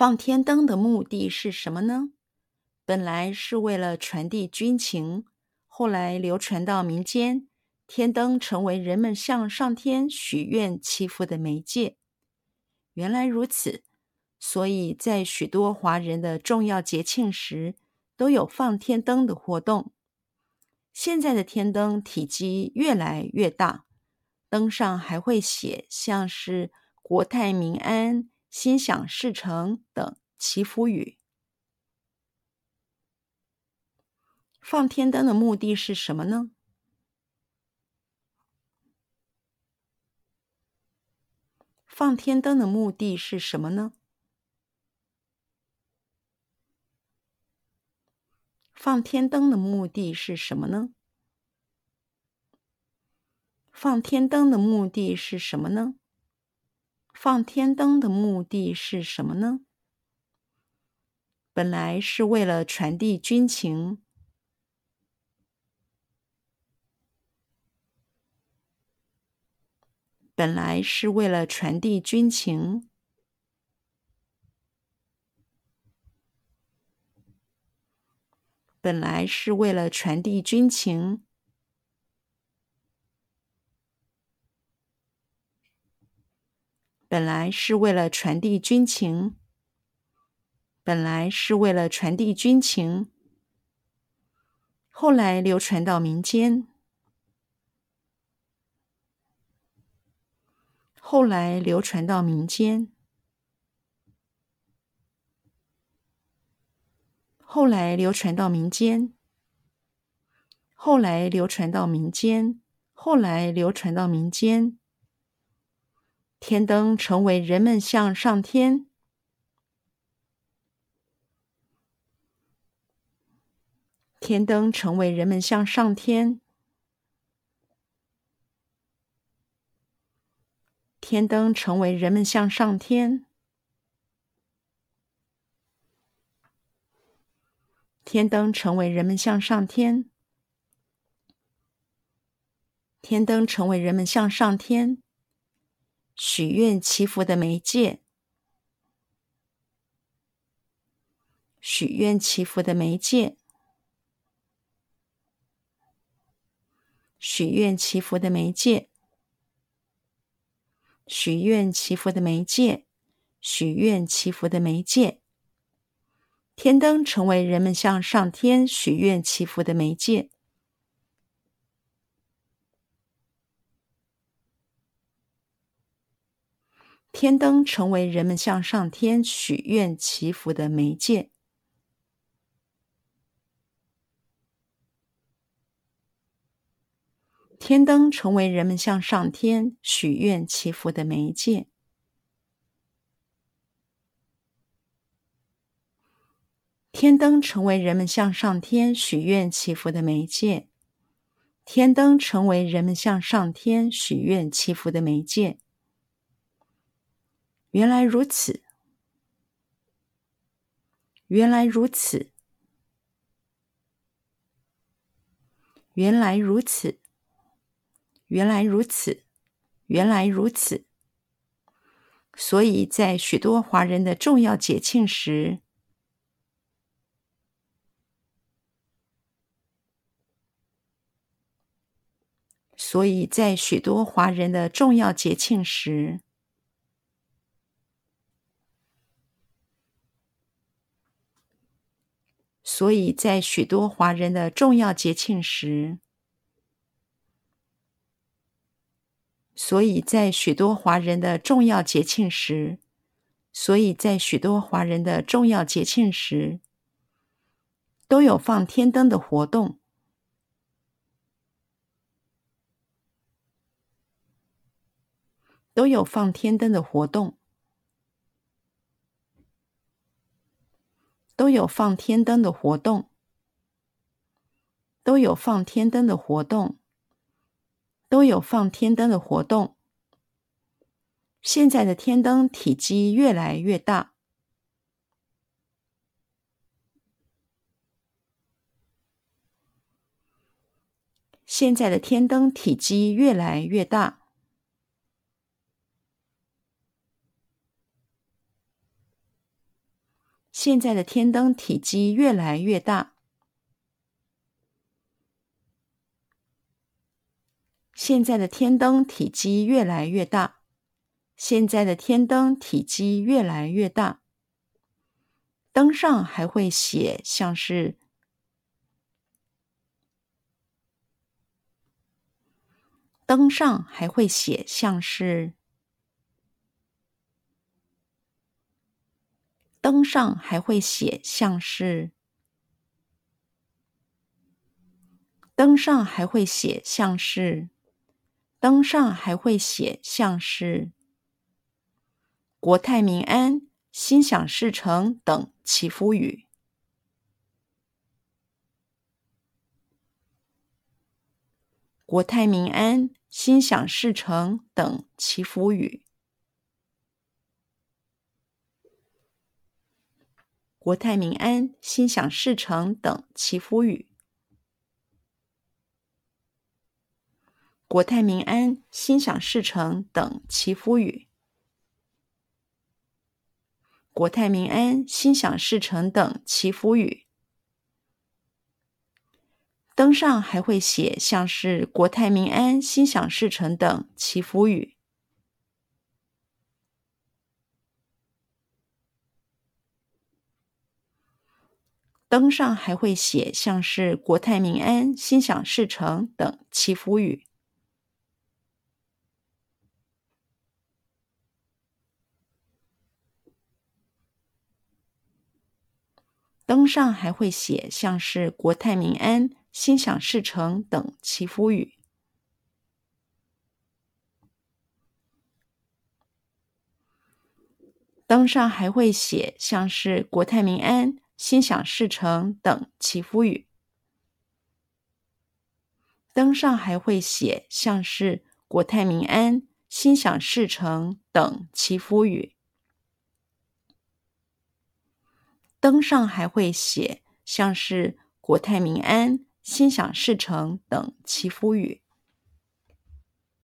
放天灯的目的是什么呢？本来是为了传递军情，后来流传到民间，天灯成为人们向上天许愿祈福的媒介。原来如此，所以在许多华人的重要节庆时，都有放天灯的活动。现在的天灯体积越来越大，灯上还会写像是“国泰民安”“心想事成”等祈福语。放天灯的目的是什么呢？放天灯的目的是什么呢？放天灯的目的是什么呢？放天灯的目的是什么呢？放天灯的目的是什么呢？本来是为了传递军情。本来是为了传递军情。本来是为了传递军情。本来是为了传递军情。本来是为了传递军情。后来流传到民间。后来流传到民间。后来流传到民间。后来流传到民间。后来流传到民间。天灯成为人们向上天。天灯成为人们向上天。天灯成为人们向上天。天灯成为人们向上天。天灯成为人们向上天。许愿祈福的媒介。许愿祈福的媒介。许愿祈福的媒介。许愿祈福的媒介，许愿祈福的媒介，天灯成为人们向上天许愿祈福的媒介。天灯成为人们向上天许愿祈福的媒介。天灯成为人们向上天许愿祈福的媒介。天灯成为人们向上天许愿祈福的媒介。天灯成为人们向上天许愿祈福的媒介。原来如此。原来如此。原来如此。原来如此，原来如此。所以在许多华人的重要节庆时，所以在许多华人的重要节庆时，所以在许多华人的重要节庆时。所以在许多华人的重要节庆时，所以在许多华人的重要节庆时，都有放天灯的活动，都有放天灯的活动，都有放天灯的活动，都有放天灯的活动。都有放天灯的活动。现在的天灯体积越来越大。现在的天灯体积越来越大。现在的天灯体积越来越大。现在的天灯体积越来越大。现在的天灯体积越来越大。灯上还会写像是。灯上还会写像是。灯上还会写像是，灯上还会写像是，灯上还会写像是，国泰民安、心想事成等祈福语。国泰民安、心想事成等祈福语。国泰民安、心想事成等祈福语。国泰民安、心想事成等祈福语。国泰民安、心想事成等祈福语。灯上还会写像是“国泰民安、心想事成”等祈福语。灯上还会写像是“国泰民安、心想事成”等祈福语。灯上还会写像是“国泰民安、心想事成”等祈福语。灯上还会写像是“国泰民安”。心想事成等祈福语，灯上还会写像是“国泰民安”、“心想事成”等祈福语。灯上还会写像是“国泰民安”、“心想事成”等祈福语。